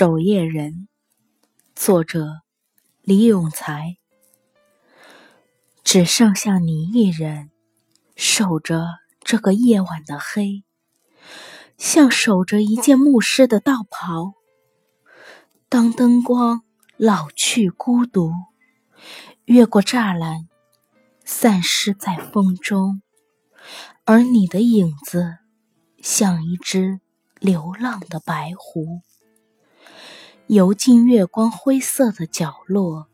守夜人，作者李永才。只剩下你一人，守着这个夜晚的黑，像守着一件牧师的道袍。当灯光老去，孤独越过栅栏，散失在风中，而你的影子像一只流浪的白狐。游进月光灰色的角落，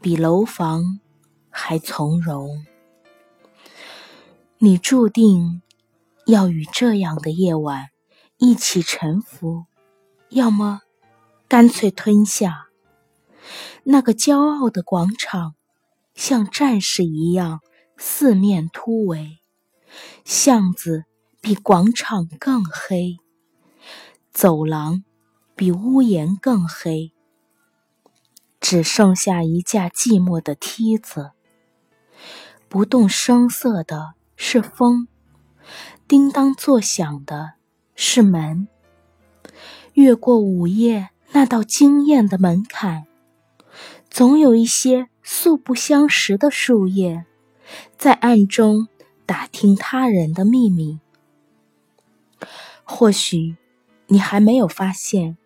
比楼房还从容。你注定要与这样的夜晚一起沉浮，要么干脆吞下那个骄傲的广场，像战士一样四面突围。巷子比广场更黑，走廊。比屋檐更黑，只剩下一架寂寞的梯子。不动声色的是风，叮当作响的是门。越过午夜那道惊艳的门槛，总有一些素不相识的树叶，在暗中打听他人的秘密。或许你还没有发现。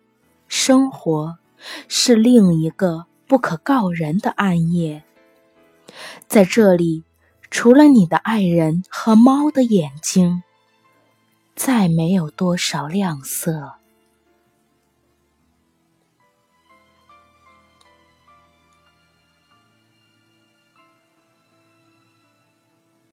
生活是另一个不可告人的暗夜，在这里，除了你的爱人和猫的眼睛，再没有多少亮色。